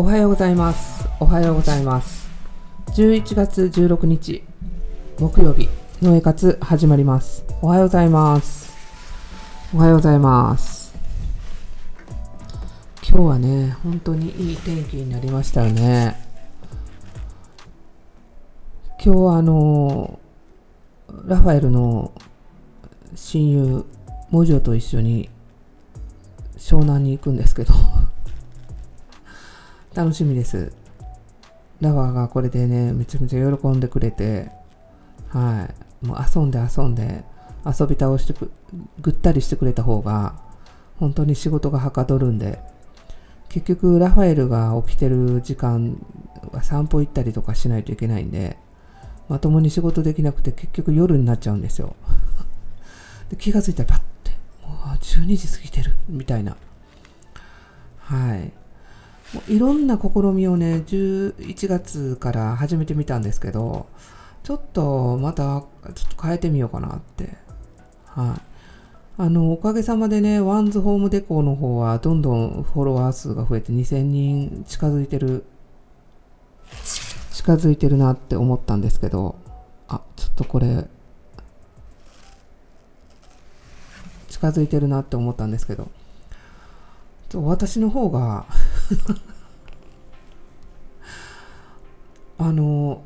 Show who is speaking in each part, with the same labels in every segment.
Speaker 1: おはようございます。おはようございます。11月16日、木曜日、のえ活始まります。おはようございます。おはようございます。今日はね、本当にいい天気になりましたよね。今日はあの、ラファエルの親友、モジョと一緒に湘南に行くんですけど、楽しみです。ラファがこれでね、めちゃめちゃ喜んでくれて、はい。もう遊んで遊んで、遊び倒してく、ぐったりしてくれた方が、本当に仕事がはかどるんで、結局ラファエルが起きてる時間は散歩行ったりとかしないといけないんで、まともに仕事できなくて結局夜になっちゃうんですよ。で気がついたらパッて、もう12時過ぎてる、みたいな。はい。いろんな試みをね、11月から始めてみたんですけど、ちょっとまたちょっと変えてみようかなって。はい。あの、おかげさまでね、ワンズホームデコの方はどんどんフォロワー数が増えて2000人近づいてる、近づいてるなって思ったんですけど、あ、ちょっとこれ、近づいてるなって思ったんですけど、私の方が あの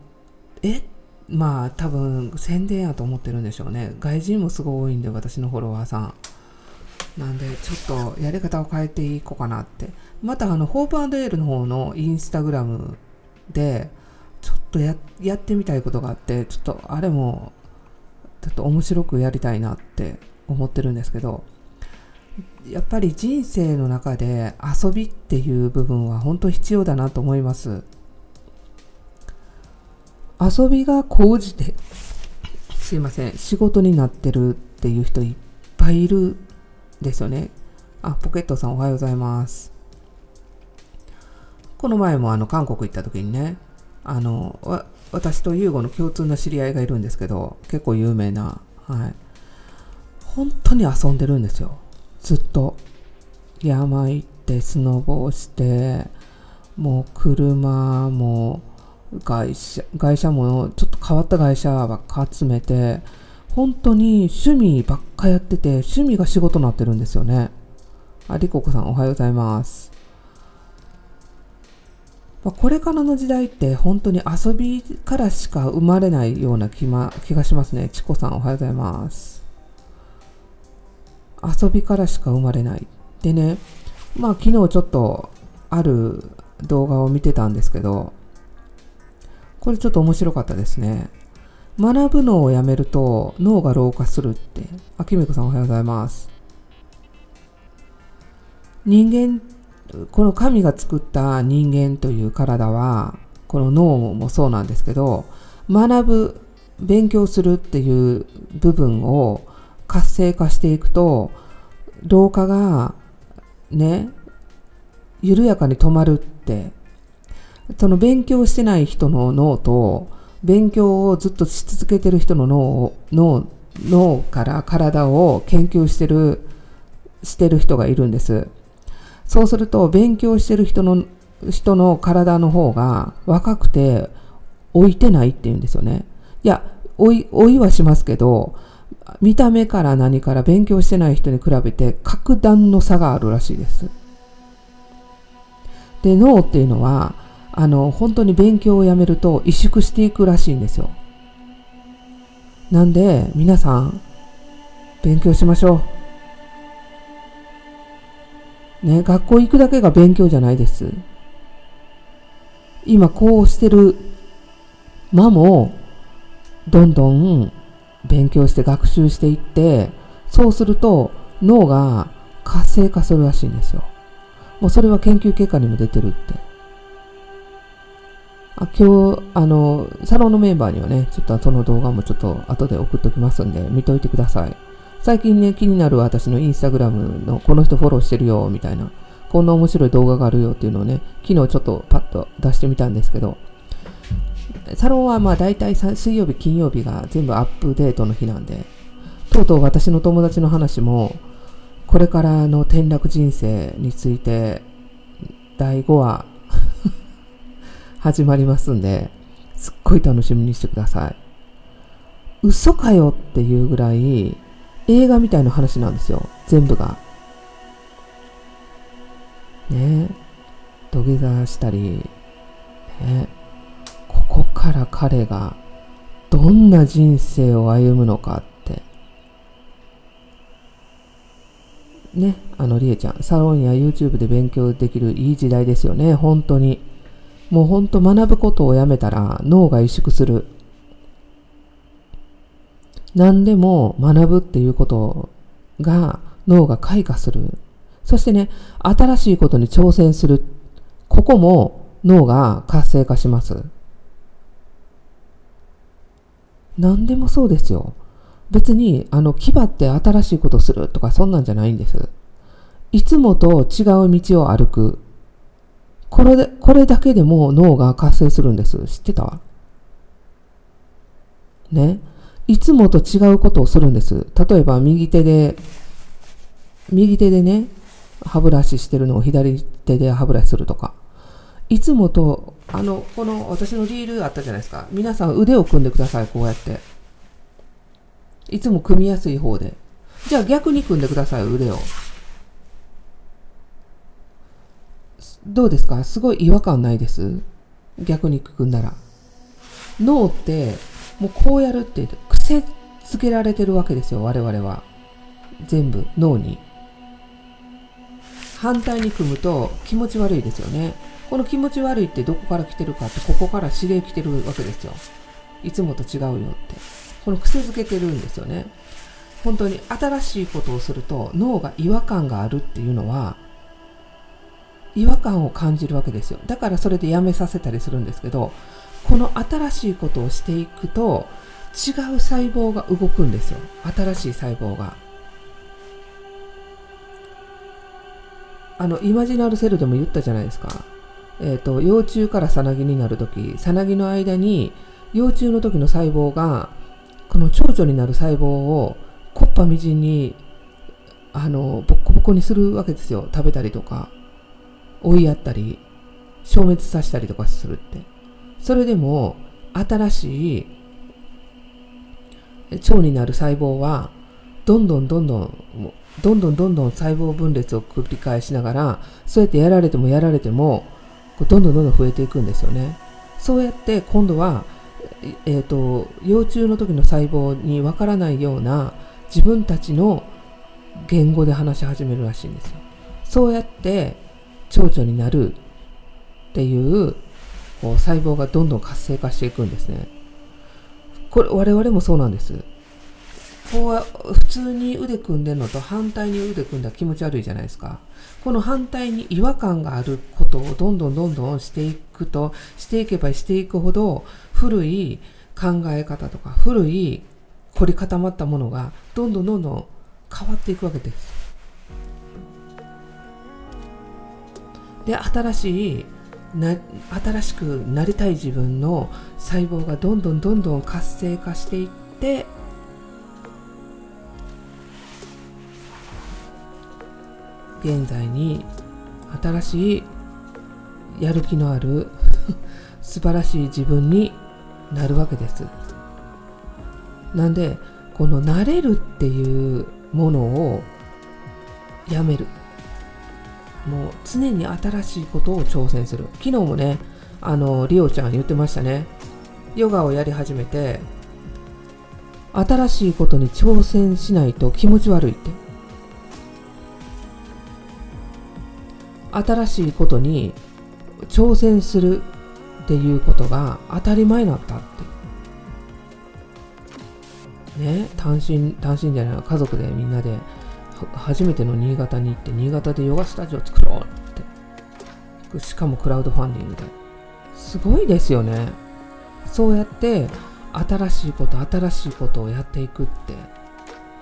Speaker 1: えまあ多分宣伝やと思ってるんでしょうね。外人もすごい多いんで私のフォロワーさん。なんでちょっとやり方を変えていこうかなって。またあのホープエールの方のインスタグラムでちょっとややってみたいことがあってちょっとあれもちょっと面白くやりたいなって思ってるんですけど。やっぱり人生の中で遊びっていう部分は本当必要だなと思います。遊びが高じてすいません仕事になってるっていう人いっぱいいるですよね。あポケットさんおはようございます。この前もあの韓国行った時にねあの私とユーゴの共通の知り合いがいるんですけど結構有名なはい。本当に遊んでるんですよ。ずっと山行ってスノボーしてもう車も会社会社もちょっと変わった会社ばっか集めて本当に趣味ばっかやってて趣味が仕事になってるんですよねありここさんおはようございますこれからの時代って本当に遊びからしか生まれないような気,、ま、気がしますね。チコさんおはようございます。遊びからしか生まれない。でね、まあ昨日ちょっとある動画を見てたんですけど、これちょっと面白かったですね。学ぶのをやめると脳が老化するって。あきみこさんおはようございます。人間、この神が作った人間という体は、この脳もそうなんですけど、学ぶ、勉強するっていう部分を活性化していくと、老化がね、緩やかに止まるって、その勉強してない人の脳と、勉強をずっとし続けてる人の脳脳脳から体を研究してる、してる人がいるんです。そうすると、勉強してる人の、人の体の方が若くて置いてないって言うんですよね。いや、老い、老いはしますけど、見た目から何から勉強してない人に比べて格段の差があるらしいです。で、脳っていうのは、あの、本当に勉強をやめると萎縮していくらしいんですよ。なんで、皆さん、勉強しましょう。ね、学校行くだけが勉強じゃないです。今こうしてる間も、どんどん勉強して学習していって、そうすると脳が活性化するらしいんですよ。もうそれは研究結果にも出てるって。あ今日、あの、サロンのメンバーにはね、ちょっとその動画もちょっと後で送っときますんで、見といてください。最近ね、気になる私のインスタグラムのこの人フォローしてるよ、みたいな、こんな面白い動画があるよっていうのをね、昨日ちょっとパッと出してみたんですけど、サロンはまあ大体水曜日、金曜日が全部アップデートの日なんで、とうとう私の友達の話も、これからの転落人生について、第5話始まりますんで、すっごい楽しみにしてください。嘘かよっていうぐらい映画みたいな話なんですよ。全部が。ね土下座したり、ねここから彼がどんな人生を歩むのかって。ね、あの、りえちゃん、サロンや YouTube で勉強できるいい時代ですよね、本当に。もう本当学ぶことをやめたら脳が萎縮する。何でも学ぶっていうことが脳が開花する。そしてね、新しいことに挑戦する。ここも脳が活性化します。何でもそうですよ。別に、あの、牙って新しいことするとかそんなんじゃないんです。いつもと違う道を歩く。これで、これだけでも脳が活性するんです。知ってた？ね？いつもと違うことをするんです。例えば、右手で、右手でね、歯ブラシしてるのを左手で歯ブラシするとか。いつもと、あの、この私のリールあったじゃないですか。皆さん腕を組んでください、こうやって。いつも組みやすい方で。じゃあ逆に組んでください、腕を。どうですか？すごい違和感ないです？逆に組んだら。脳って、もうこうやるって癖つけられてるわけですよ、我々は。全部、脳に。反対に組むと気持ち悪いですよね。この気持ち悪いってどこから来てるかって、ここから指令来てるわけですよ。いつもと違うよって。この癖づけてるんですよね。本当に新しいことをすると脳が違和感があるっていうのは、違和感を感じるわけですよ。だからそれでやめさせたりするんですけど、この新しいことをしていくと、違う細胞が動くんですよ。新しい細胞が。あの、イマジナルセルでも言ったじゃないですか。えっ、と、幼虫からさなぎになるとき、さなぎの間に、幼虫の時の細胞が、この蝶々になる細胞を、こっぱみじんに、あの、ボッコボコにするわけですよ。食べたりとか、追いやったり、消滅させたりとかするって。それでも、新しい腸になる細胞は、どんどんどんどん、どんどんどんどん細胞分裂を繰り返しながら、そうやってやられてもやられても、どんどんどんどん増えていくんですよね。そうやって今度は、えっ、と、幼虫の時の細胞にわからないような自分たちの言語で話し始めるらしいんですよ。そうやって蝶々になるっていうこう細胞がどんどん活性化していくんですね。これ我々もそうなんです。こう普通に腕組んでるのと反対に腕組んだら気持ち悪いじゃないですか。この反対に違和感があることをどんどんどんどんしていくと、していけばしていくほど古い考え方とか古い凝り固まったものがどんどんどんどん変わっていくわけです。で、新しいな新しくなりたい自分の細胞がどんどんどんどん活性化していって現在に新しいやる気のある 素晴らしい自分になるわけです。なんでこの慣れるっていうものをやめる。もう常に新しいことを挑戦する。昨日もねあのリオちゃん言ってましたね。ヨガをやり始めて新しいことに挑戦しないと気持ち悪いって。新しいことに挑戦するっていうことが当たり前になったって。ね単身単身じゃない家族でみんなで初めての新潟に行って新潟でヨガスタジオ作ろうって。しかもクラウドファンディングで。すごいですよね。そうやって新しいこと新しいことをやっていくって。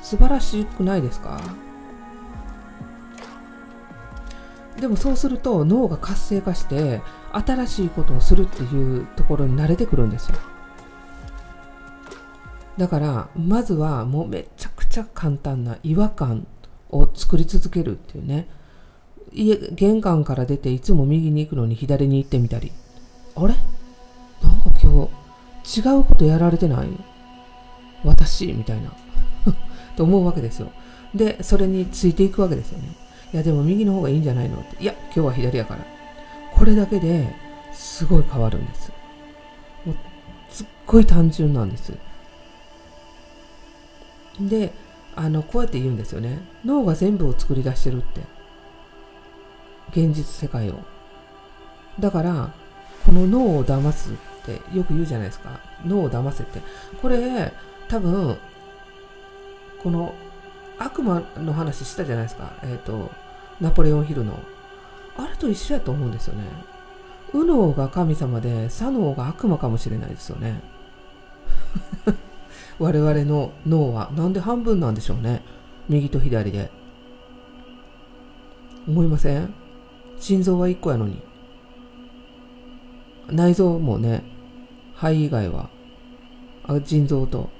Speaker 1: 素晴らしくないですか？でもそうすると脳が活性化して新しいことをするっていうところに慣れてくるんですよ。だからまずはもうめちゃくちゃ簡単な違和感を作り続けるっていうね。家玄関から出ていつも右に行くのに左に行ってみたり。あれ？なんか今日違うことやられてない？私？みたいな。と思うわけですよ。でそれについていくわけですよね。いやでも右の方がいいんじゃないの？って。いや今日は左やから。これだけですごい変わるんです。もうすっごい単純なんです。であのこうやって言うんですよね。脳が全部を作り出してるって。現実世界を。だからこの脳を騙すってよく言うじゃないですか。脳を騙せって。これ多分この悪魔の話したじゃないですか。えっ、ー、とナポレオンヒルの。あれと一緒やと思うんですよね。右脳が神様で左脳が悪魔かもしれないですよね。我々の脳は。なんで半分なんでしょうね。右と左で。思いません？心臓は1個やのに。内臓もね肺以外は。あ腎臓と。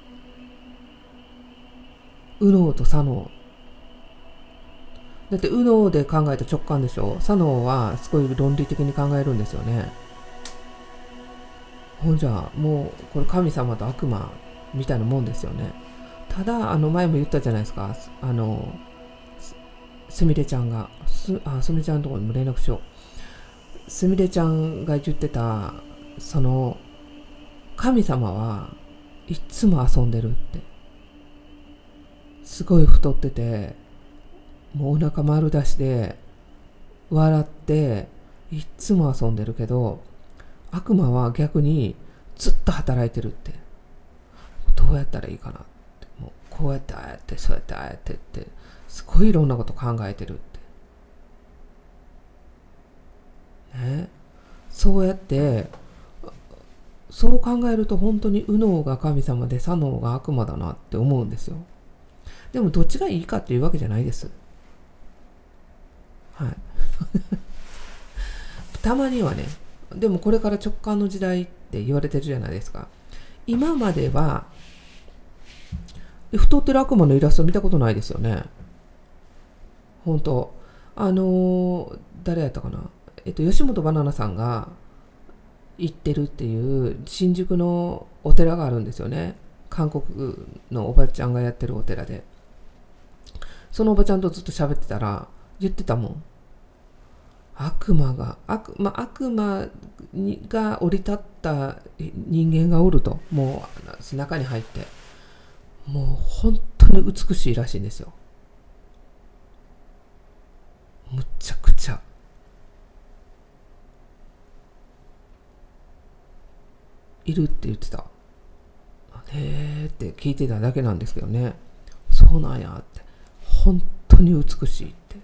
Speaker 1: 右脳と左脳。だって右脳で考えた直感でしょ？左脳はすごい論理的に考えるんですよね。ほんじゃもうこれ神様と悪魔みたいなもんですよね。ただあの前も言ったじゃないですか。あのすみれちゃんが。すあすみれちゃんのところにも連絡しよう。すみれちゃんが言ってたその神様はいつも遊んでるって。すごい太っててもうお腹丸出しで笑っていっつも遊んでるけど悪魔は逆にずっと働いてるって。どうやったらいいかなって。もうこうやってああやってそうやってああやってって。すごいいろんなこと考えてるって。ね。そうやってそう考えると本当に右脳が神様で左脳が悪魔だなって思うんですよ。でもどっちがいいかっていうわけじゃないですはい たまにはねでもこれから直感の時代って言われてるじゃないですか今までは太ってる悪魔のイラスト見たことないですよね。本当あのー、誰やったかな。えっと、吉本ばななさんが行ってるっていう新宿のお寺があるんですよね。韓国のおばちゃんがやってるお寺で。そのおばちゃんとずっと喋ってたら言ってたもん。悪魔が悪,、まあ、悪魔にが降り立った人間がおると。もう背中に入って。もう本当に美しいらしいんですよ。むちゃくちゃ。いるって言ってた。へえって聞いてただけなんですけどね。そうなんやって。本当に美しいって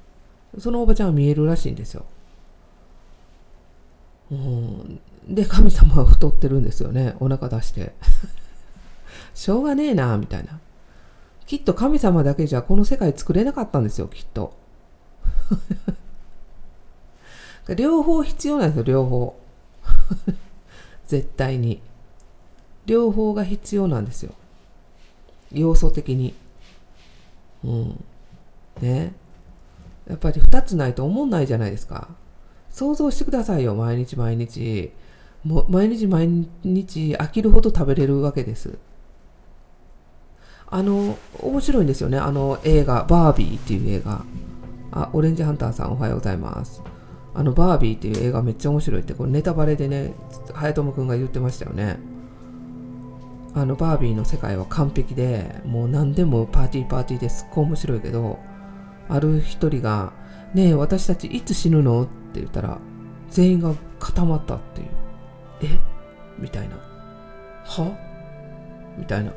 Speaker 1: そのおばちゃんは見えるらしいんですようん、で神様は太ってるんですよねお腹出して しょうがねえな、みたいな。きっと神様だけじゃこの世界作れなかったんですよ、きっと。両方必要なんですよ、両方。絶対に。両方が必要なんですよ。要素的に。うん。ね。やっぱり2つないと思んないじゃないですか。想像してくださいよ、毎日毎日。もう毎日毎日飽きるほど食べれるわけです。あの、面白いんですよね。あの映画、バービーっていう映画。あ、オレンジハンターさんおはようございます。あの、バービーっていう映画めっちゃ面白いって、これネタバレでね、早友くんが言ってましたよね。あの、バービーの世界は完璧で、もう何でもパーティーパーティーですっごい面白いけど、ある一人が、ねえ、私たちいつ死ぬの？って言ったら、全員が固まったっていう。え？みたいな。は？みたいな。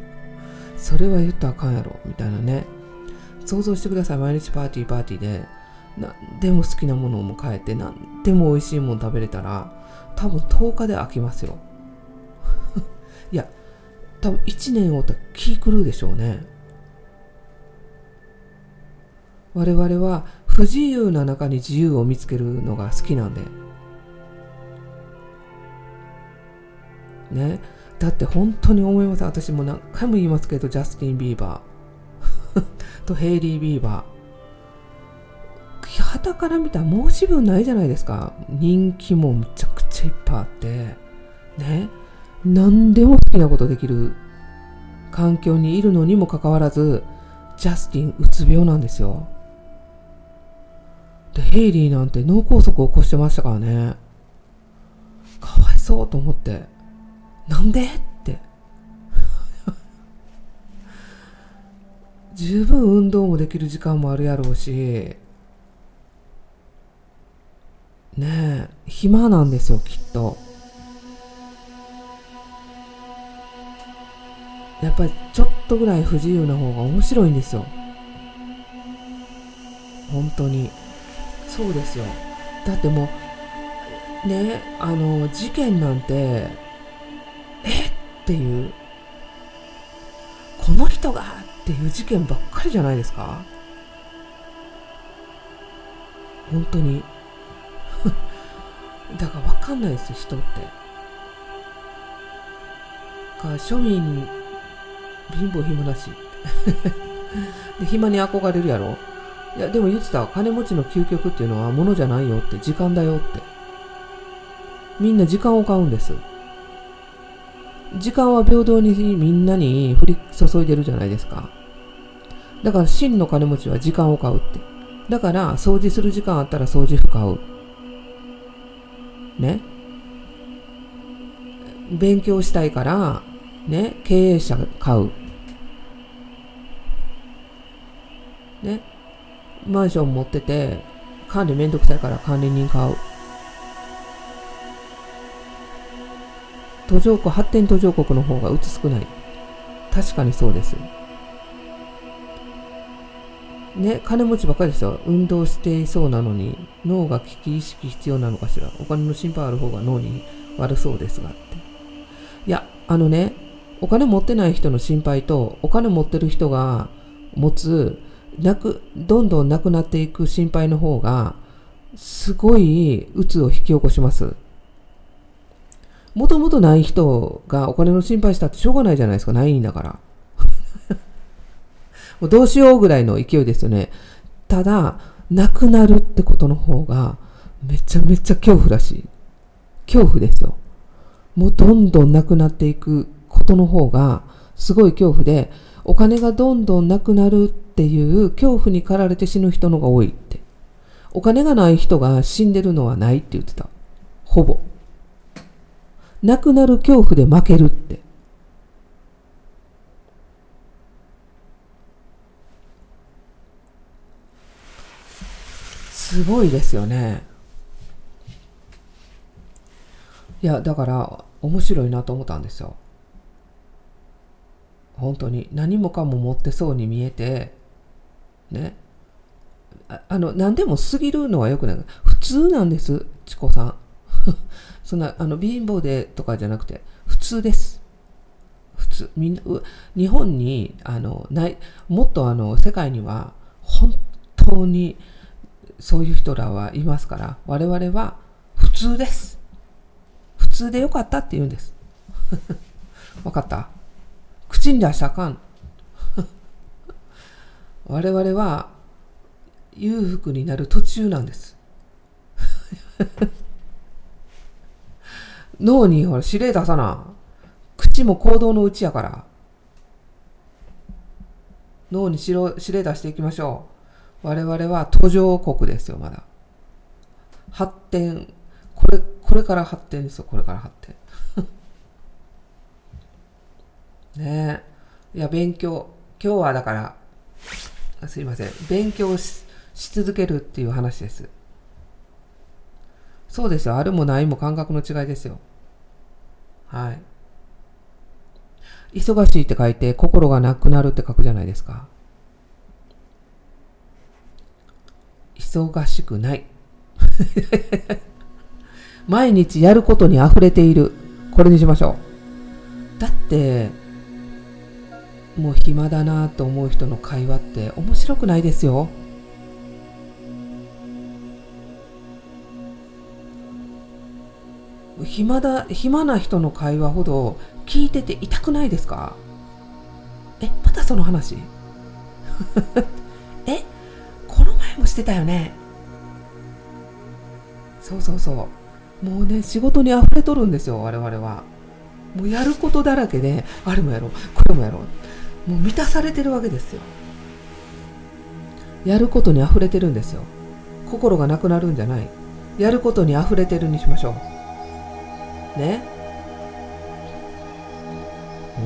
Speaker 1: それは言ったらあかんやろ。みたいなね。想像してください。毎日パーティーパーティーで。何でも好きなものを迎えて何でも美味しいもの食べれたら多分10日で飽きますよ。いや多分1年おったら気狂うでしょうね。我々は不自由な中に自由を見つけるのが好きなんでね。だって本当に思います。私も何回も言いますけどジャスティン・ビーバー。とヘイリー・ビーバー。傍から見たら申し分ないじゃないですか。人気もむちゃくちゃいっぱいあって。ね。何でも好きなことできる環境にいるのにもかかわらずジャスティンうつ病なんですよ。でヘイリーなんて脳梗塞を起こしてましたからね。かわいそうと思って。なんでって。十分運動もできる時間もあるやろうし。ねえ暇なんですよきっと。やっぱりちょっとぐらい不自由な方が面白いんですよ。本当に。そうですよ。だってもうねあの事件なんてえ？っていう。この人がっていう事件ばっかりじゃないですか？本当に。だから分かんないですよ人って。か庶民貧乏暇だし。で暇に憧れるやろ？いやでも言ってた金持ちの究極っていうのは物じゃないよって時間だよって。みんな時間を買うんです。時間は平等にみんなに降り注いでるじゃないですか。だから真の金持ちは時間を買うって。だから掃除する時間あったら掃除婦買う。ね？勉強したいからね？経営者買う。ね？マンション持ってて管理めんどくさいから管理人買う途上国発展途上国の方がうつ少ない確かにそうですね、金持ちばっかりですよ。運動していそうなのに、脳が危機意識必要なのかしら。お金の心配ある方が脳に悪そうですがって。いや、あのね、お金持ってない人の心配と、お金持ってる人が持つ、なく、どんどんなくなっていく心配の方が、すごい鬱を引き起こします。もともとない人がお金の心配したってしょうがないじゃないですか。ないんだから。もうどうしようぐらいの勢いですよね。ただ、なくなるってことの方が、めちゃめちゃ恐怖らしい。恐怖ですよ。もうどんどんなくなっていくことの方が、すごい恐怖で、お金がどんどんなくなるっていう恐怖に駆られて死ぬ人のが多いって。お金がない人が死んでるのはないって言ってた。ほぼ。なくなる恐怖で負けるって。すごいですよね。いや、だから面白いなと思ったんですよ。本当に何もかも持ってそうに見えて、ね。ああの、何でも過ぎるのはよくない。普通なんです、チコさん。そんな、あの、貧乏でとかじゃなくて、普通です。普通。みんな、日本に、あの、ない、もっとあの、世界には、本当に、そういう人らはいますから、我々は普通です。普通でよかったって言うんです。わかった？口に出したらあかん。我々は裕福になる途中なんです。脳にほら指令出さな。口も行動のうちやから。脳に指令出していきましょう。我々は途上国ですよ、まだ。発展、これ、これから発展ですよ、これから発展。ねえ。いや、勉強。今日はだから、すいません。勉強し続けるっていう話です。そうですよ。あるもないも感覚の違いですよ。はい。忙しいって書いて、心がなくなるって書くじゃないですか。忙しくない。毎日やることに溢れている。これにしましょう。だって、もう暇だなと思う人の会話って面白くないですよ。暇だ、暇な人の会話ほど聞いてて痛くないですか？え、またその話？えこの前もしてたよね？そうそうそう。もうね仕事に溢れとるんですよ我々は。もうやることだらけであれもやろうこれもやろうもう満たされてるわけですよ。やることに溢れてるんですよ。心がなくなるんじゃない。やることに溢れてるにしましょう。ね？うん。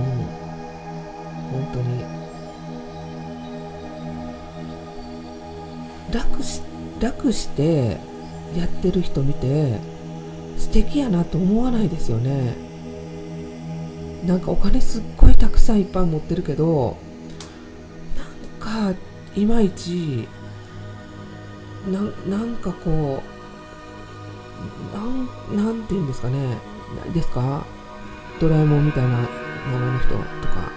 Speaker 1: 本当に。楽し楽してやってる人見て素敵やなと思わないですよね。なんかお金すっごいたくさんいっぱい持ってるけどなんかいまいちななんかこうなんなんて言うんですかね。ないですか？ドラえもんみたいな名前の人とか。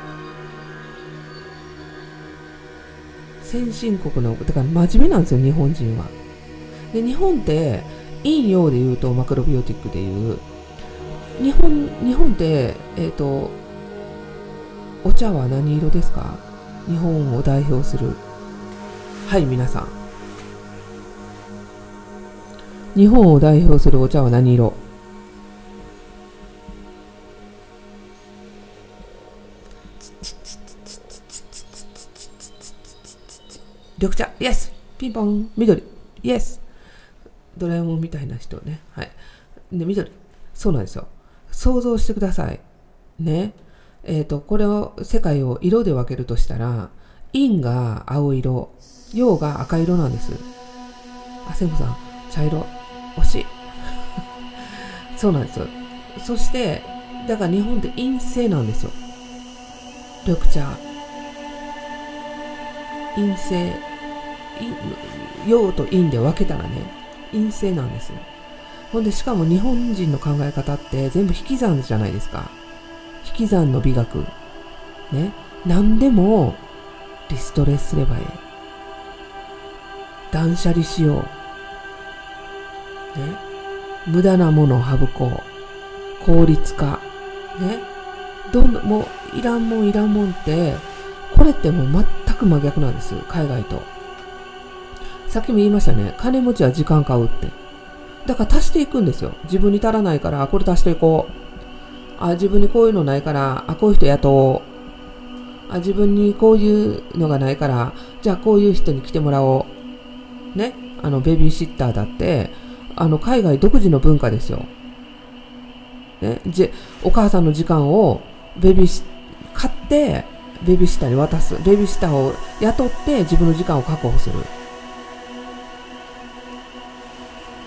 Speaker 1: 先進国のだから真面目なんですよ日本人は。で日本って陰陽で言うとマクロビオティックで言う。日本日本ってえっ、ー、とお茶は何色ですか？日本を代表する。はい皆さん。日本を代表するお茶は何色？緑茶。イエスピンポン。緑。イエスドラえもんみたいな人ね。はい。で緑。そうなんですよ。想像してください。ね。えっ、ー、とこれを世界を色で分けるとしたら陰が青色陽が赤色なんです。あセムさん茶色。惜しい。そうなんです。よそしてだから日本って陰性なんですよ。緑茶。陰性陽と陰で分けたらね陰性なんですよ。ほんでしかも日本人の考え方って全部引き算じゃないですか。引き算の美学。ね。何でもリストレスすればいい断捨離しよう。ね。無駄なものを省こう。効率化。ね。どんどんもういらんもんいらんもんってこれってもう全く真逆なんです。海外と。さっきも言いましたね。金持ちは時間買うって。だから足していくんですよ。自分に足らないからこれ足していこう。あ自分にこういうのないからあこういう人雇おう。あ自分にこういうのがないからじゃあこういう人に来てもらおう。ね？あのベビーシッターだってあの海外独自の文化ですよ、ね、じお母さんの時間をベビーシ買ってベビーシッターに渡す。ベビーシッターを雇って自分の時間を確保する。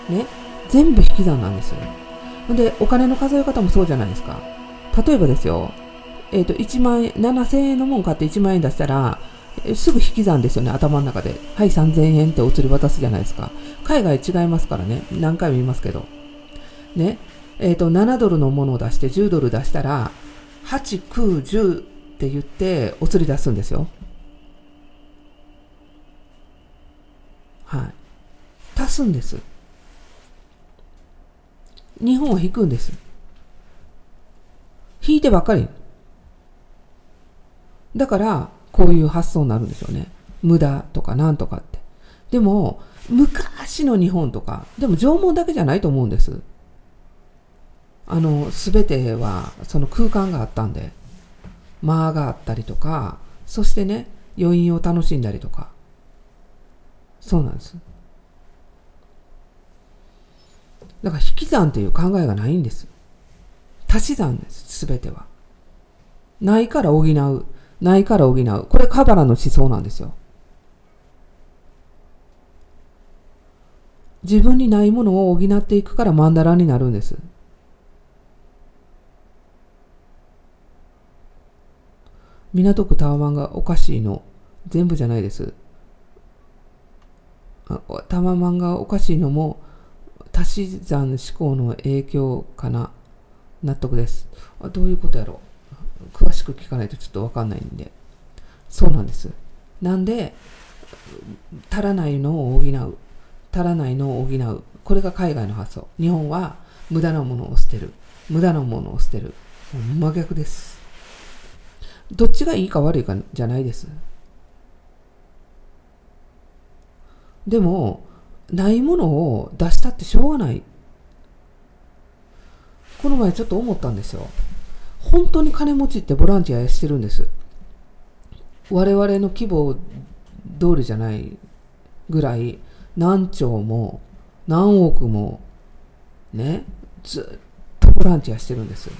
Speaker 1: ね？全部引き算なんですよでお金の数え方もそうじゃないですか例えばですよえっ、ー、と、1万円、7000円のもん買って1万円出したら、すぐ引き算ですよね、頭の中で。はい、3000円ってお釣り渡すじゃないですか。海外違いますからね。何回も言いますけど。ね。えっ、ー、と、7ドルのものを出して10ドル出したら、8、9、10って言ってお釣り出すんですよ。はい。足すんです。日本は引くんです。引いてばっかり。だから、こういう発想になるんでしょうね。無駄とかなんとかって。でも、昔の日本とか、でも縄文だけじゃないと思うんです。あの、すべては、その空間があったんで、間があったりとか、そしてね、余韻を楽しんだりとか。そうなんです。だから引き算っていう考えがないんです。足し算です、すべては。ないから補う。ないから補う。これカバラの思想なんですよ。自分にないものを補っていくから曼荼羅になるんです。港区タワマンがおかしいの。全部じゃないです。タワマンがおかしいのも足し算思考の影響かな？納得ですあ。どういうことやろ？う。詳しく聞かないとちょっとわかんないんで。そうなんです。なんで、足らないのを補う？足らないのを補う。これが海外の発想。日本は無駄なものを捨てる。無駄なものを捨てる。真逆です。どっちがいいか悪いかじゃないです。でも、ないものを出したってしょうがない。この前ちょっと思ったんですよ。本当に金持ちってボランティアしてるんです。我々の規模通りじゃないぐらい何兆も何億もねずっとボランティアしてるんです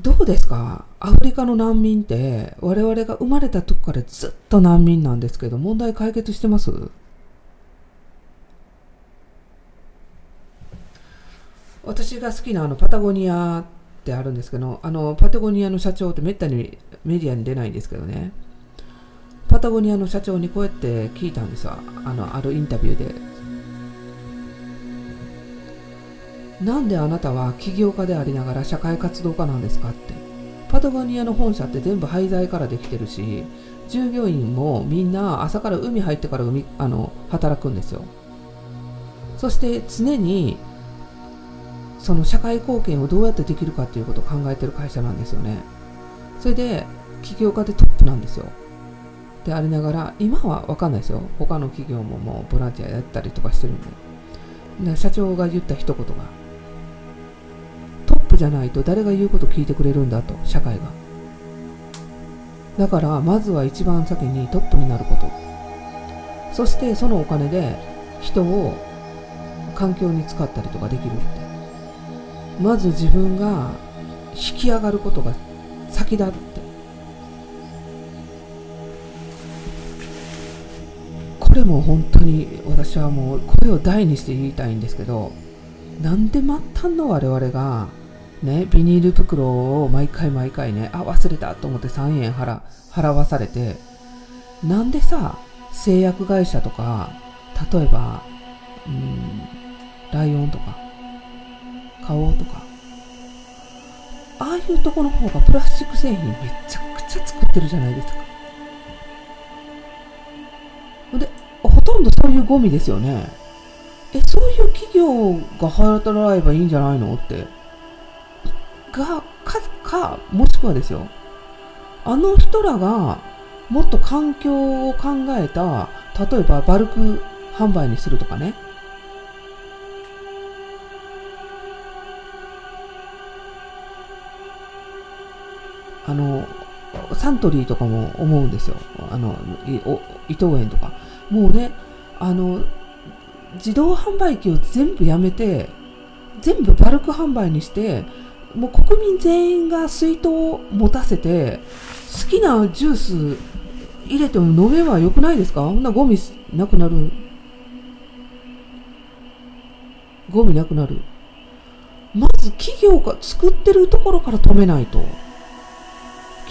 Speaker 1: どうですか？アフリカの難民って我々が生まれた時からずっと難民なんですけど問題解決してます？私が好きなあのパタゴニアってあるんですけどあのパタゴニアの社長ってめったにメディアに出ないんですけどね。パタゴニアの社長にこうやって聞いたんですよあのあるインタビューで。なんであなたは起業家でありながら社会活動家なんですかって。パタゴニアの本社って全部廃材からできてるし従業員もみんな朝から海入ってから海あの働くんですよ。そして常にその社会貢献をどうやってできるかっていうことを考えてる会社なんですよね。それで起業家でトップなんですよ。でありながら今は分かんないですよ。他の企業ももうボランティアやったりとかしてるんで。で社長が言った一言がトップじゃないと誰が言うこと聞いてくれるんだと社会が。だからまずは一番先にトップになること。そしてそのお金で人を環境に使ったりとかできるってまず自分が引き上がることが先だって。これも本当に私はもう声を大にして言いたいんですけどなんで末端の？我々が。ねビニール袋を毎回毎回ねあ忘れたと思って3円払払わされて。なんでさ製薬会社とか例えばうんライオンとか買おうとか。ああいうとこの方がプラスチック製品めちゃくちゃ作ってるじゃないですか。でほとんどそういうゴミですよね。えそういう企業が働えばいいんじゃないのって。がかかもしくはですよ。あの人らがもっと環境を考えた例えばバルク販売にするとかね。あのサントリーとかも思うんですよ。あの伊藤園とか。もうねあの自動販売機を全部やめて全部バルク販売にしてもう国民全員が水筒を持たせて好きなジュース入れても飲めばよくないですか？こんなゴミなくなる。ゴミなくなる。まず企業が作ってるところから止めないと。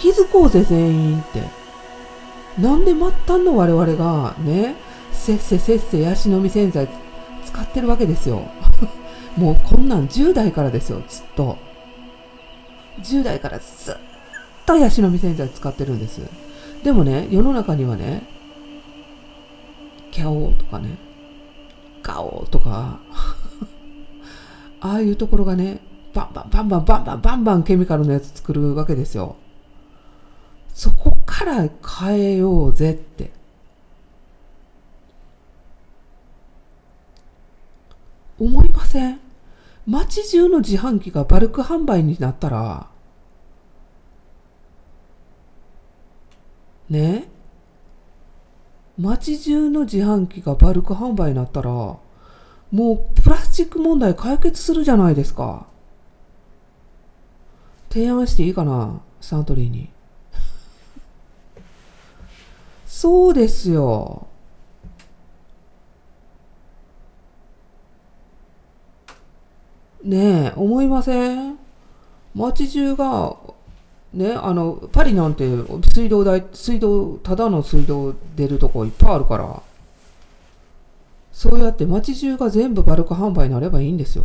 Speaker 1: 気づこうぜ全員って。なんで末端の我々がね。せっせせっせヤシの実洗剤使ってるわけですよ。もうこんなん10代からですよずっと。10代からずっとヤシの実洗剤使ってるんです。でもね世の中にはねキャオとかねガオとか ああいうところがねバンバンバンバンバンバンバンバンケミカルのやつ作るわけですよ。そこから変えようぜって。思いません？街中の自販機がバルク販売になったらね？街中の自販機がバルク販売になったらもうプラスチック問題解決するじゃないですか。提案していいかな？サントリーに。そうですよ。ねえ、思いません？街中が、ね、あの、パリなんて水道代、水道、ただの水道出るとこいっぱいあるから、そうやって街中が全部バルク販売になればいいんですよ。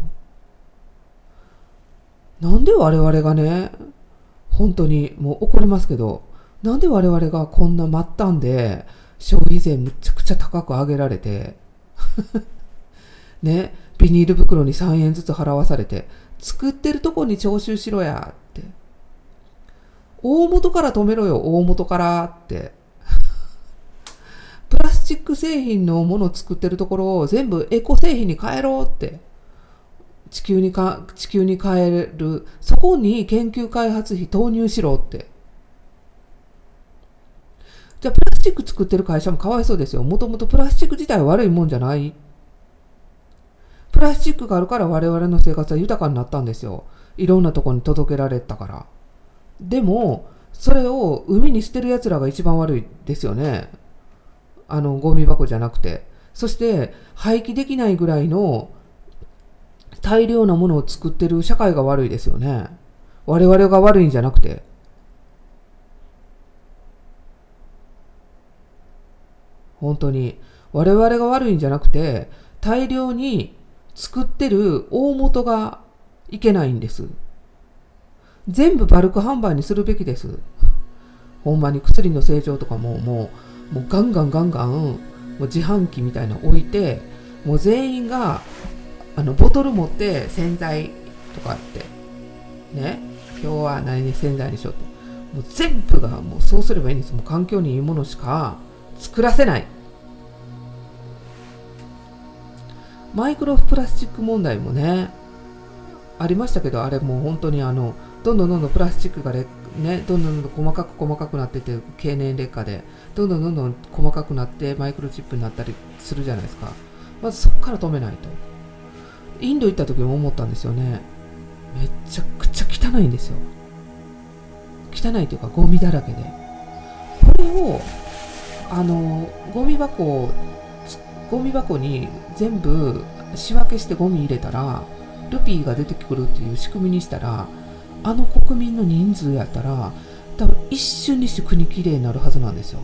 Speaker 1: なんで我々がね、本当にもう怒りますけど、なんで我々がこんな末端で消費税むちゃくちゃ高く上げられて ね、ビニール袋に3円ずつ払わされて、作ってるとこに徴収しろやって。大元から止めろよ、大元からって。プラスチック製品のものを作ってるところを全部エコ製品に変えろって。地球にか地球に変えるそこに研究開発費投入しろってじゃあプラスチック作ってる会社もかわいそうですよ。もともとプラスチック自体は悪いもんじゃない。プラスチックがあるから我々の生活は豊かになったんですよ。いろんなとこに届けられたから。でもそれを海に捨てる奴らが一番悪いですよね。あのゴミ箱じゃなくて。そして廃棄できないぐらいの大量なものを作ってる社会が悪いですよね。我々が悪いんじゃなくて。本当に。我々が悪いんじゃなくて、大量に作ってる大元がいけないんです。全部バルク販売にするべきです。ほんまに薬の正常とかももう、もうガンガンガンガン、もう自販機みたいなの置いて、もう全員があのボトル持って洗剤とかってね？今日は何に洗剤にしようってもう全部がもうそうすればいいんですもう環境にいいものしか作らせないマイクロプラスチック問題もねありましたけどあれもう本当にあのどんどんどんどんプラスチックがねどんどんどん細かく細かくなってて経年劣化でどんどんどんどん細かくなってマイクロチップになったりするじゃないですか。まずそこから止めないと。インド行った時も思ったんですよね。めちゃくちゃ汚いんですよ。汚いというかゴミだらけで。これをあのゴミ箱ゴミ箱に全部仕分けしてゴミ入れたらルピーが出てくるっていう仕組みにしたらあの国民の人数やったら多分一瞬にして国きれいになるはずなんですよ。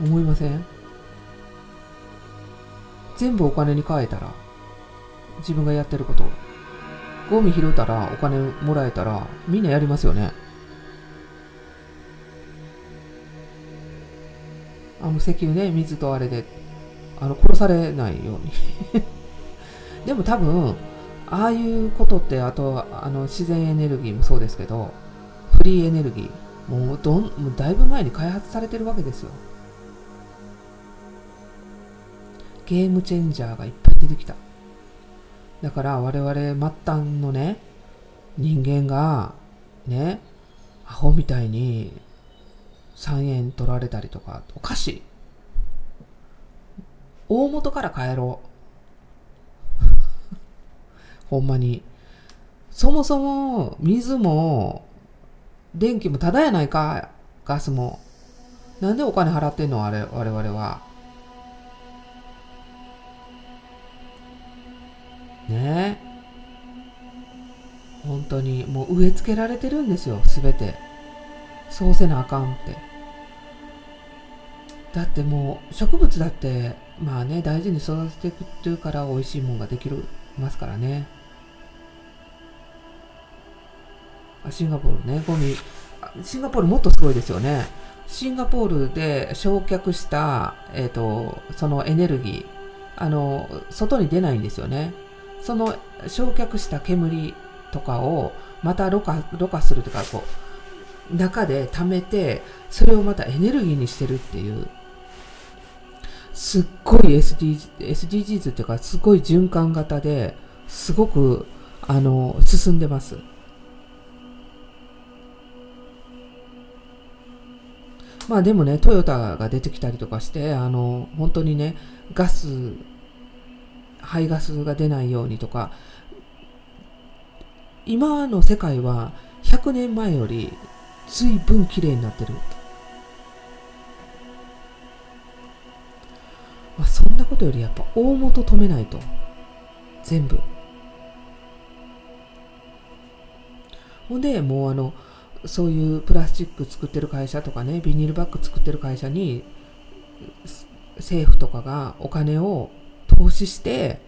Speaker 1: 思いません？全部お金に変えたら自分がやってることを。ゴミ拾ったらお金もらえたらみんなやりますよね。あの石油ね水とあれであの殺されないように。でも多分ああいうことってあとあの自然エネルギーもそうですけどフリーエネルギーもうどんもうだいぶ前に開発されてるわけですよ。ゲームチェンジャーがいっぱい出てきた。だから我々末端のね、人間が、ね、アホみたいに3円取られたりとか、おかしい。大元から帰ろう。ほんまに。そもそも水も電気もただやないか、ガスも。なんでお金払ってんのあれ、我々は。ね。本当にもう植え付けられてるんですよ全て。そうせなあかんって。だってもう植物だってまあね大事に育てていくるから美味しいもんができるますからね。あシンガポールね。ゴミ。シンガポールもっとすごいですよね。シンガポールで焼却した、えーとそのエネルギー。あの外に出ないんですよね。その焼却した煙とかをまたろ過ろ過するとかこう中で溜めてそれをまたエネルギーにしてるっていうすっごい SDG SDGs っていうかすごい循環型ですごくあの進んでます。まあでもねトヨタが出てきたりとかしてあの本当にねガス排ガスが出ないようにとか今の世界は100年前より随分綺麗になってる、まあ、そんなことよりやっぱ大元止めないと。全部。ほんでもうあのそういうプラスチック作ってる会社とかねビニールバッグ作ってる会社に政府とかがお金を投資して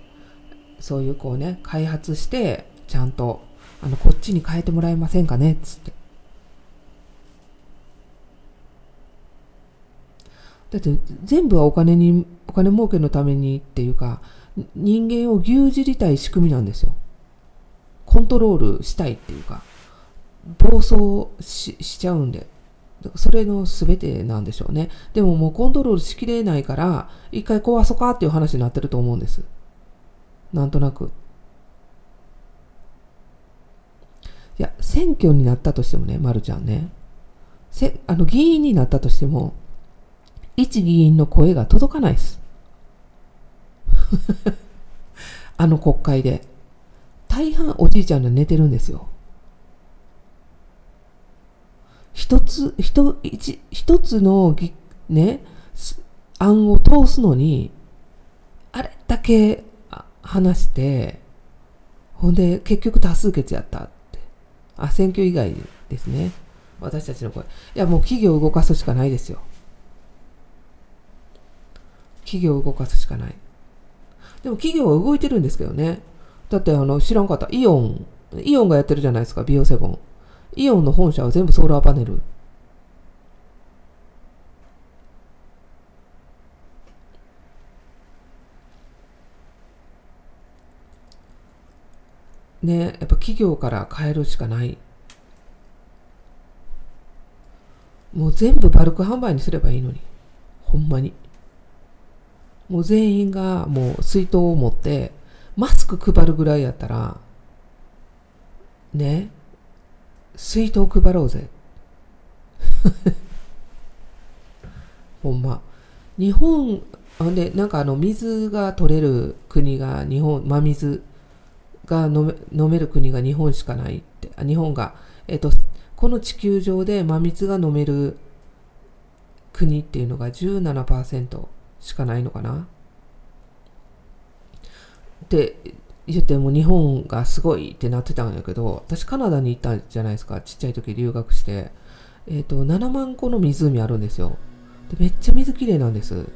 Speaker 1: そういうこうね開発してちゃんとあのこっちに変えてもらえませんかね？つって。だって全部はお金にお金儲けのためにっていうか人間を牛耳りたい仕組みなんですよ。コントロールしたいっていうか暴走ししちゃうんで。それの全てなんでしょうね。でももうコントロールしきれないから、一回壊そうかっていう話になってると思うんです。なんとなく。いや、選挙になったとしてもね、まるちゃんね。せあの議員になったとしても、一議員の声が届かないです。あの国会で。大半おじいちゃんが寝てるんですよ。一つ、一、一、一つのね、案を通すのに、あれだけ話して、ほんで結局多数決やったって。あ、選挙以外ですね。私たちの声。いや、もう企業を動かすしかないですよ。企業を動かすしかない。でも企業は動いてるんですけどね。だってあの知らんかった。イオン、イオンがやってるじゃないですか、ビオセボン。イオンの本社は全部ソーラーパネル。ね、やっぱ企業から変えるしかない。もう全部バルク販売にすればいいのに。ほんまに。もう全員がもう水筒を持ってマスク配るぐらいやったら、ね、水筒配ろうぜ。ほんま。日本、あんで、なんかあの、水が取れる国が日本、真水が飲め飲める国が日本しかないって、あ日本が、えっと、この地球上で真水が飲める国っていうのが17%しかないのかなって言っても日本がすごいってなってたんだけど、私カナダに行ったじゃないですか。ちっちゃい時留学して。えっ、ー、と、7万個の湖あるんですよ。で、めっちゃ水きれいなんです。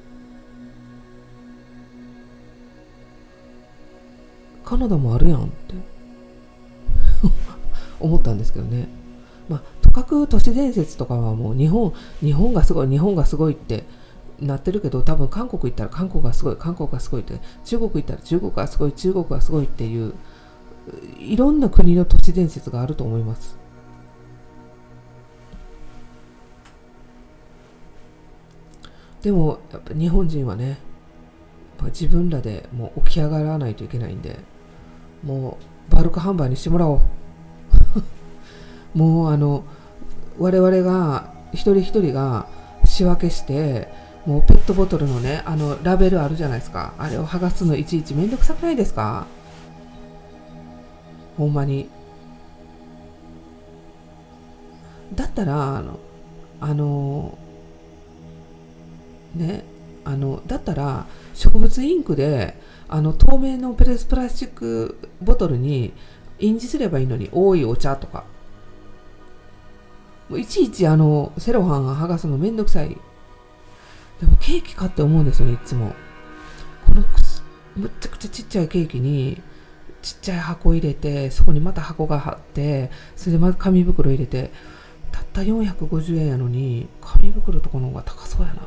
Speaker 1: カナダもあるやんって 思ったんですけどね。まあ、とかく都市伝説とかはもう日本、日本がすごい、日本がすごいってなってるけど多分韓国行ったら韓国がすごい韓国がすごいって中国行ったら中国がすごい中国がすごいっていういろんな国の都市伝説があると思います。でもやっぱ日本人はね自分らでもう起き上がらないといけないんでもうバルク販売にしてもらおう。もうあの我々が一人一人が仕分けしてもうペットボトルのね、あのラベルあるじゃないですか。あれを剥がすのいちいちめんどくさくないですか？ほんまに。だったら、あの、あの、ね、あの、だったら植物インクで、あの透明のプレスプラスチックボトルに印字すればいいのに、多いお茶とかもう。いちいちあのセロハン剥がすのめんどくさいケーキかって思うんですよね、いつも。このむっちゃくちゃちっちゃいケーキに、ちっちゃい箱入れて、そこにまた箱が貼って、それでまた紙袋入れて、たった450円やのに、紙袋とかの方が高そうやなって。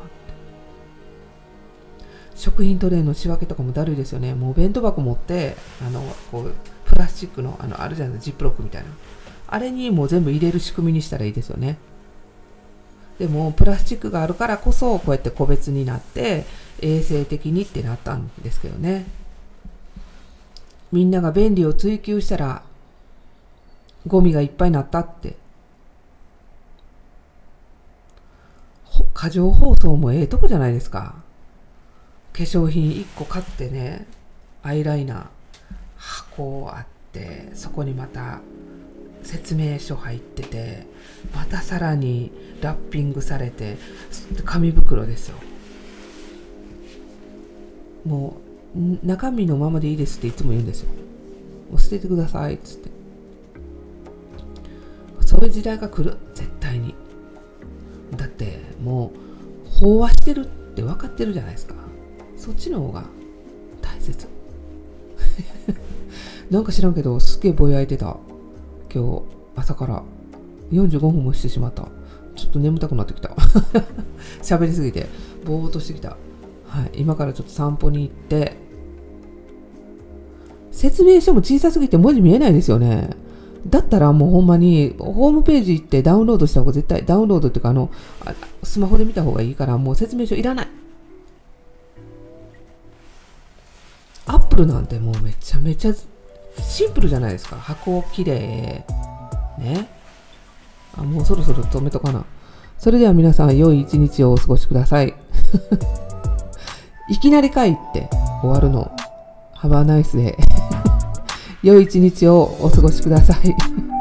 Speaker 1: 食品トレイの仕分けとかもだるいですよね。もう弁当箱持って、あの、こう、プラスチックの、あの、あるじゃないですか、ジップロックみたいな。あれにもう全部入れる仕組みにしたらいいですよね。でもプラスチックがあるからこそこうやって個別になって衛生的にってなったんですけどね。みんなが便利を追求したらゴミがいっぱいになったって。過剰包装もええとこじゃないですか。化粧品1個買ってねアイライナー箱あってそこにまた説明書入っててまたさらにラッピングされて紙袋ですよ。もう中身のままでいいですっていつも言うんですよ。もう捨ててくださいっつって。そういう時代が来る。絶対に。だってもう飽和してるって分かってるじゃないですか。そっちの方が大切。なんか知らんけどすげえぼやいてた。今日朝から45分もしてしまった。ちょっと眠たくなってきた。喋りすぎてぼーっとしてきた。はい。今からちょっと散歩に行って説明書も小さすぎて文字見えないですよね。だったらもうほんまにホームページ行ってダウンロードした方が絶対ダウンロードっていうかあのスマホで見た方がいいからもう説明書いらない。アップルなんてもうめちゃめちゃシンプルじゃないですか。箱きれい。ね。あもうそろそろ止めとかな。それでは皆さん良い一日をお過ごしください。いきなり帰って終わるの。ハバーナイスで。良い一日をお過ごしください。